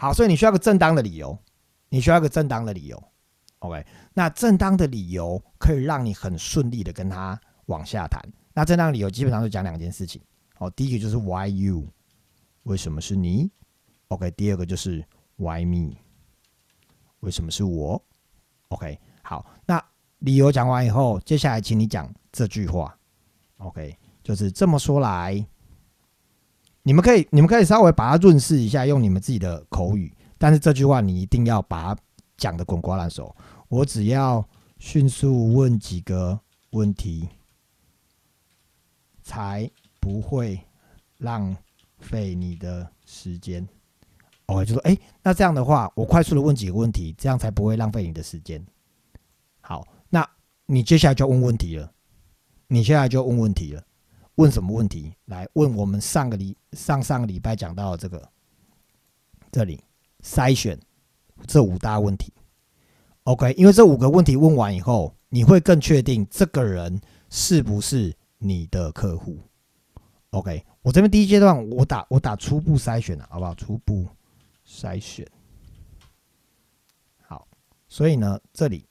好，所以你需要个正当的理由，你需要个正当的理由。OK，那正当的理由可以让你很顺利的跟他往下谈。那正当理由基本上就讲两件事情。哦，第一个就是 Why you？为什么是你？OK，第二个就是 Why me？为什么是我？OK，好，那理由讲完以后，接下来请你讲这句话。OK，就是这么说来，你们可以，你们可以稍微把它润饰一下，用你们自己的口语。但是这句话你一定要把它讲的滚瓜烂熟。我只要迅速问几个问题，才不会浪费你的时间。OK，就说，哎，那这样的话，我快速的问几个问题，这样才不会浪费你的时间。好，那你接下来就问问题了。你现在就问问题了，问什么问题？来问我们上个礼上上个礼拜讲到的这个，这里筛选这五大问题。OK，因为这五个问题问完以后，你会更确定这个人是不是你的客户。OK，我这边第一阶段我打我打初步筛选了，好不好？初步。筛选好，所以呢，这里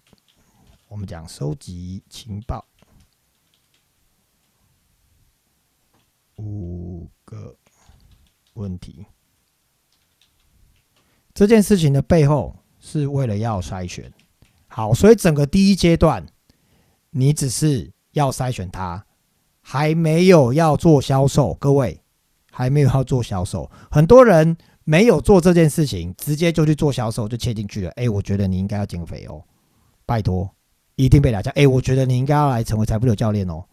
我们讲收集情报五个问题。这件事情的背后是为了要筛选好，所以整个第一阶段，你只是要筛选它，还没有要做销售。各位还没有要做销售，很多人。没有做这件事情，直接就去做销售，就切进去了。哎，我觉得你应该要减肥哦，拜托，一定被打架。哎，我觉得你应该要来成为财富流教练哦。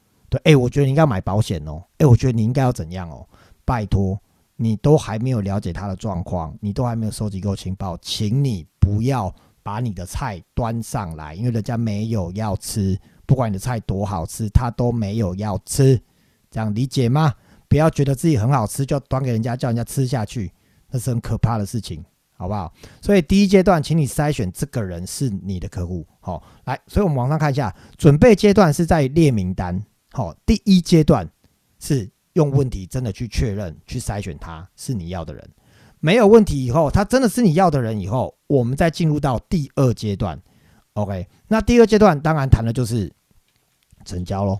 哎，我觉得你应该买保险哦。哎，我觉得你应该要怎样哦？拜托，你都还没有了解他的状况，你都还没有收集够情报，请你不要把你的菜端上来，因为人家没有要吃，不管你的菜多好吃，他都没有要吃，这样理解吗？不要觉得自己很好吃就端给人家，叫人家吃下去。那是很可怕的事情，好不好？所以第一阶段，请你筛选这个人是你的客户，好，来，所以我们往上看一下，准备阶段是在列名单，好，第一阶段是用问题真的去确认、去筛选他是你要的人，没有问题以后，他真的是你要的人以后，我们再进入到第二阶段，OK？那第二阶段当然谈的就是成交喽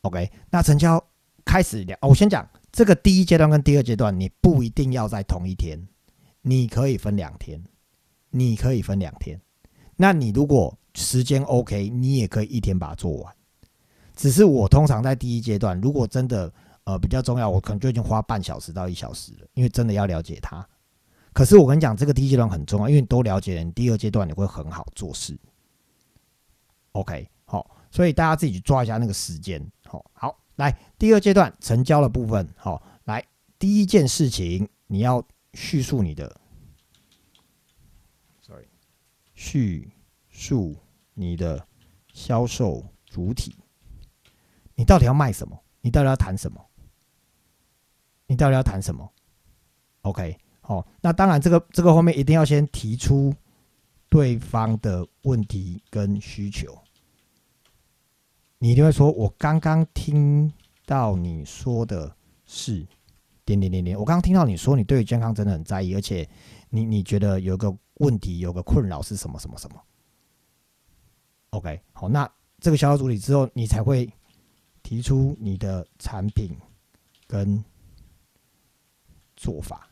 ，OK？那成交开始聊，我先讲。这个第一阶段跟第二阶段，你不一定要在同一天，你可以分两天，你可以分两天。那你如果时间 OK，你也可以一天把它做完。只是我通常在第一阶段，如果真的呃比较重要，我可能就已经花半小时到一小时了，因为真的要了解它。可是我跟你讲，这个第一阶段很重要，因为你都了解了，你第二阶段你会很好做事。OK，好，所以大家自己去抓一下那个时间，好，好。来，第二阶段成交的部分，好，来第一件事情，你要叙述你的，sorry，叙述你的销售主体，你到底要卖什么？你到底要谈什么？你到底要谈什么？OK，好，那当然，这个这个后面一定要先提出对方的问题跟需求。你一定会说：“我刚刚听到你说的是点点点点。我刚刚听到你说你对于健康真的很在意，而且你你觉得有个问题、有个困扰是什么什么什么？OK，好，那这个销售助理之后，你才会提出你的产品跟做法，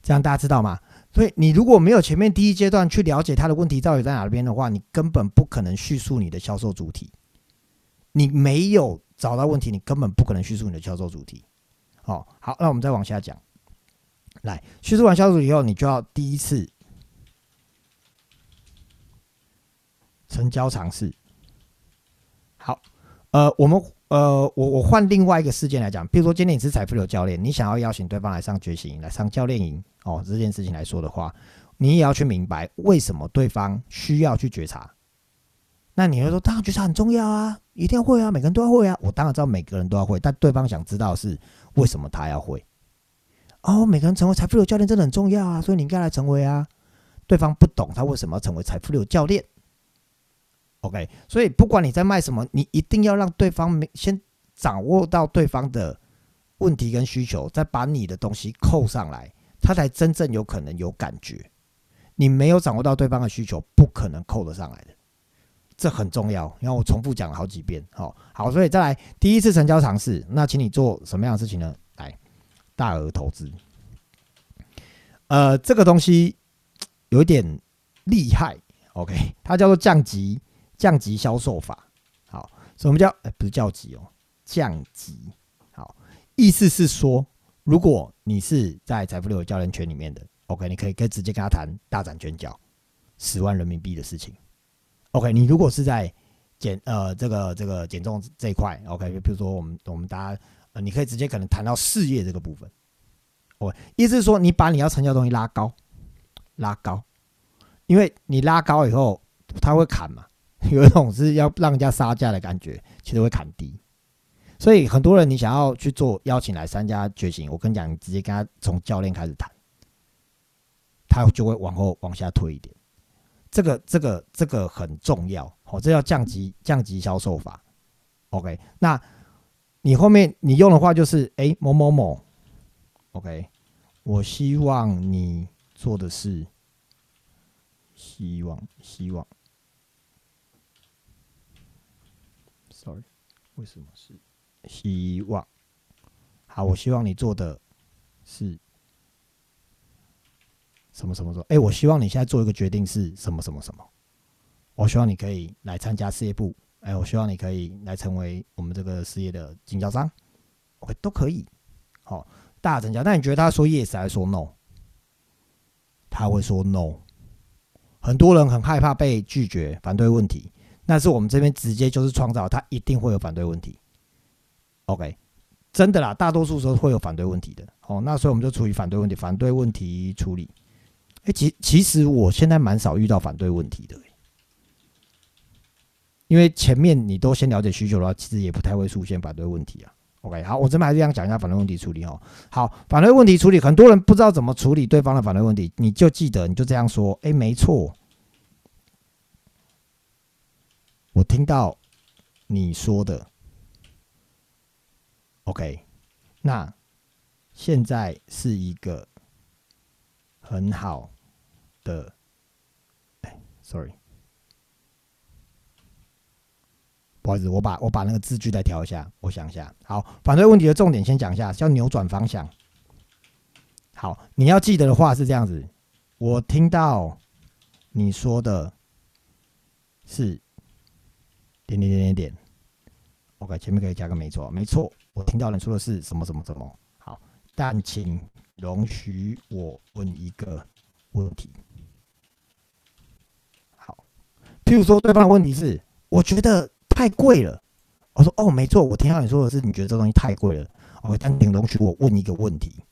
这样大家知道吗？所以你如果没有前面第一阶段去了解他的问题到底在哪边的话，你根本不可能叙述你的销售主体。”你没有找到问题，你根本不可能叙述你的销售主题。好，好，那我们再往下讲。来，叙述完销售以后，你就要第一次成交尝试。呃，我们呃，我我换另外一个事件来讲，比如说今天你是财富流教练，你想要邀请对方来上觉醒营，来上教练营哦，这件事情来说的话，你也要去明白为什么对方需要去觉察。那你会说，当然觉察很重要啊，一定要会啊，每个人都要会啊。我当然知道每个人都要会，但对方想知道是为什么他要会。哦，每个人成为财富流教练真的很重要啊，所以你应该来成为啊。对方不懂他为什么要成为财富流教练。OK，所以不管你在卖什么，你一定要让对方先掌握到对方的问题跟需求，再把你的东西扣上来，他才真正有可能有感觉。你没有掌握到对方的需求，不可能扣得上来的。这很重要，因为我重复讲了好几遍。好，好，所以再来第一次成交尝试，那请你做什么样的事情呢？来，大额投资。呃，这个东西有点厉害。OK，它叫做降级降级销售法。好，什么叫？哎，不是降级哦，降级。好，意思是说，如果你是在财富流教练圈里面的，OK，你可以可以直接跟他谈大展拳脚十万人民币的事情。OK，你如果是在减呃这个这个减重这一块，OK，比如说我们我们大家呃，你可以直接可能谈到事业这个部分。OK，意思是说你把你要成交的东西拉高，拉高。因为你拉高以后，他会砍嘛，有一种是要让人家杀价的感觉，其实会砍低。所以很多人你想要去做邀请来参加觉醒，我跟你讲，你直接跟他从教练开始谈，他就会往后往下推一点。这个这个这个很重要，哦，这叫降级降级销售法。OK，那你后面你用的话就是，哎，某某某，OK，我希望你做的是。希望，希望。Sorry，为什么是希望？好，我希望你做的是什么什么什么？哎，我希望你现在做一个决定是什么什么什么？我希望你可以来参加事业部。哎，我希望你可以来成为我们这个事业的经销商。OK，都可以。好，大成交。那你觉得他说 yes 还是说 no？他会说 no。很多人很害怕被拒绝，反对问题，那是我们这边直接就是创造，他一定会有反对问题。OK，真的啦，大多数时候会有反对问题的。哦，那所以我们就处理反对问题，反对问题处理。哎，其其实我现在蛮少遇到反对问题的，因为前面你都先了解需求的话，其实也不太会出现反对问题啊。OK，好，我这边还是想讲一下反对问题处理哦。好，反对问题处理，很多人不知道怎么处理对方的反对问题，你就记得，你就这样说，哎，没错，我听到你说的，OK，那现在是一个很好的，哎，Sorry。不好意思，我把我把那个字句再调一下，我想一下。好，反对问题的重点先讲一下，叫扭转方向。好，你要记得的话是这样子。我听到你说的是点点点点点。OK，前面可以加个没错，没错。我听到你说的是什么什么什么。好，但请容许我问一个问题。好，譬如说对方的问题是，我觉得。太贵了，我说哦，没错，我听到你说的是，你觉得这东西太贵了。OK，但请容许我问一个问题。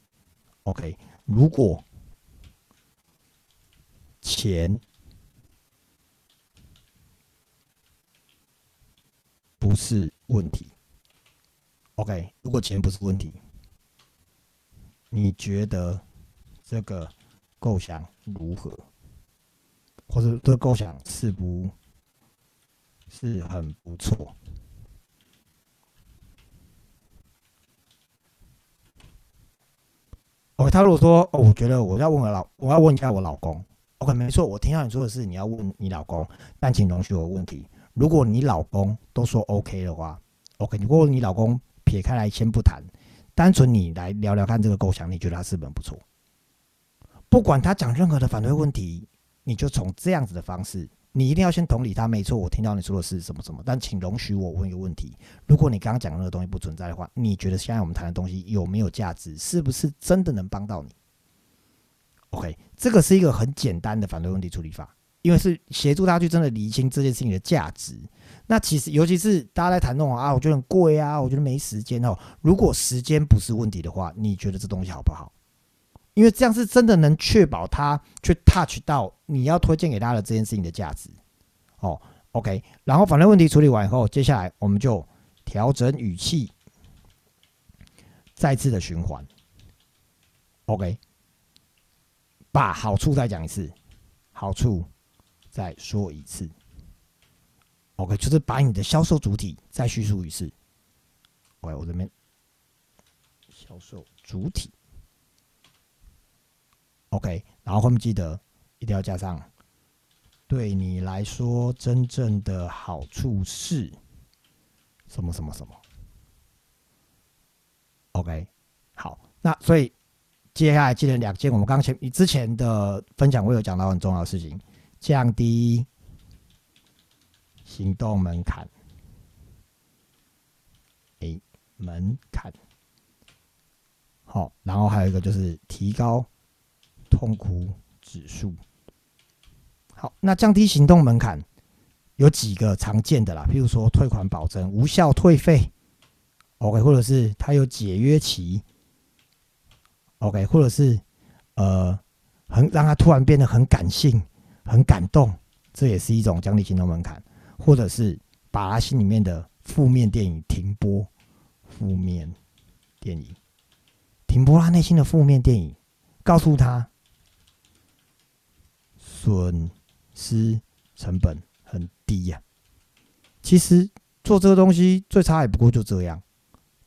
OK，如果钱不是问题，OK，如果钱不是问题，你觉得这个构想如何？或者这个构想是不？是很不错。OK，他如果说哦，我觉得我要问我老，我要问一下我老公。OK，没错，我听到你说的是你要问你老公，但请容许我问题。如果你老公都说 OK 的话，OK，如果你老公撇开来先不谈，单纯你来聊聊看这个构想，你觉得他是不是不错？不管他讲任何的反对问题，你就从这样子的方式。你一定要先同理他，没错，我听到你说的是什么什么，但请容许我问一个问题：如果你刚刚讲的那个东西不存在的话，你觉得现在我们谈的东西有没有价值？是不是真的能帮到你？OK，这个是一个很简单的反对问题处理法，因为是协助大家去真的理清这件事情的价值。那其实，尤其是大家在谈那种啊，我觉得很贵啊，我觉得没时间哦。如果时间不是问题的话，你觉得这东西好不好？因为这样是真的能确保他去 touch 到你要推荐给他的这件事情的价值，哦，OK，然后反对问题处理完以后，接下来我们就调整语气，再次的循环，OK，把好处再讲一次，好处再说一次，OK，就是把你的销售主体再叙述一次，OK，我这边销售主体。OK，然后后面记得一定要加上，对你来说真正的好处是什么什么什么。OK，好，那所以接下来记得两件，我们刚前你之前的分享我有讲到很重要的事情，降低行动门槛。A 门槛，好，然后还有一个就是提高痛苦指数。好，那降低行动门槛有几个常见的啦，譬如说退款保证、无效退费，OK，或者是他有解约期，OK，或者是呃，很让他突然变得很感性、很感动，这也是一种降低行动门槛，或者是把他心里面的负面电影停播。负面电影，停播他内心的负面电影，告诉他损失成本很低呀。其实做这个东西最差也不过就这样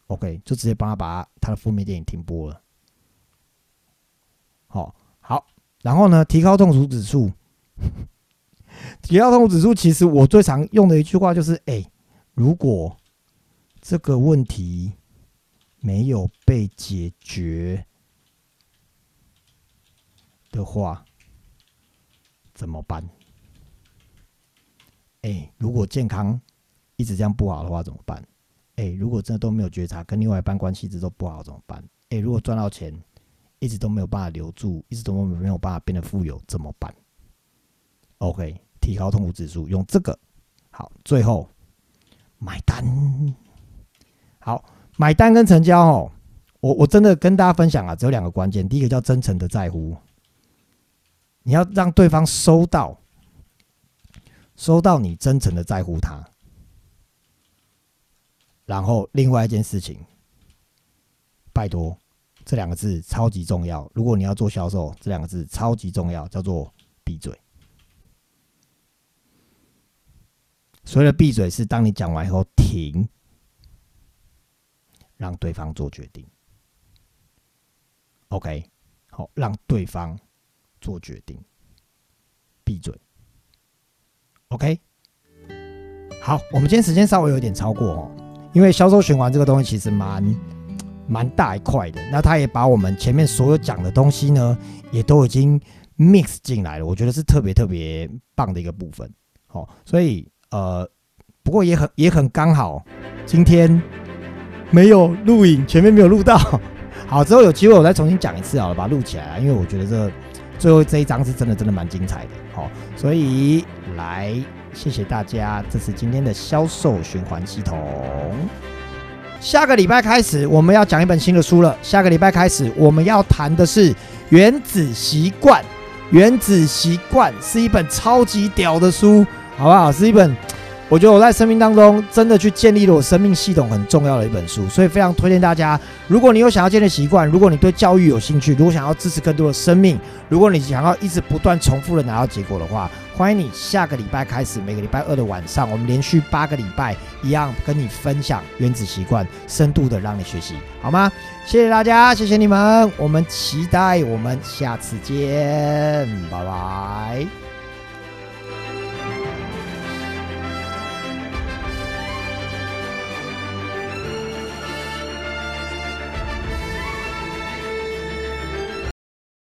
，OK，就直接帮他把他的负面电影停播了。好，好，然后呢，提高痛苦指数，提高痛苦指数，其实我最常用的一句话就是：哎，如果。这个问题没有被解决的话，怎么办？哎，如果健康一直这样不好的话，怎么办？哎，如果真的都没有觉察，跟另外一半关系一直都不好，怎么办？哎，如果赚到钱一直都没有办法留住，一直都没有办法变得富有，怎么办？OK，提高痛苦指数，用这个好，最后买单。好，买单跟成交哦，我我真的跟大家分享啊，只有两个关键。第一个叫真诚的在乎，你要让对方收到，收到你真诚的在乎他。然后另外一件事情，拜托，这两个字超级重要。如果你要做销售，这两个字超级重要，叫做闭嘴。所谓的闭嘴，是当你讲完以后停。让对方做决定，OK，好，让对方做决定，闭嘴，OK，好，我们今天时间稍微有点超过哦，因为销售循环这个东西其实蛮蛮大一块的，那他也把我们前面所有讲的东西呢，也都已经 mix 进来了，我觉得是特别特别棒的一个部分，好，所以呃，不过也很也很刚好，今天。没有录影，前面没有录到。好，之后有机会我再重新讲一次好了，把它录起来。因为我觉得这最后这一章是真的，真的蛮精彩的。好，所以来谢谢大家，这是今天的销售循环系统。下个礼拜开始，我们要讲一本新的书了。下个礼拜开始，我们要谈的是《原子习惯》。《原子习惯》是一本超级屌的书，好不好？是一本。我觉得我在生命当中真的去建立了我生命系统很重要的一本书，所以非常推荐大家。如果你有想要建立习惯，如果你对教育有兴趣，如果想要支持更多的生命，如果你想要一直不断重复的拿到结果的话，欢迎你下个礼拜开始，每个礼拜二的晚上，我们连续八个礼拜一样跟你分享原子习惯，深度的让你学习，好吗？谢谢大家，谢谢你们，我们期待我们下次见，拜拜。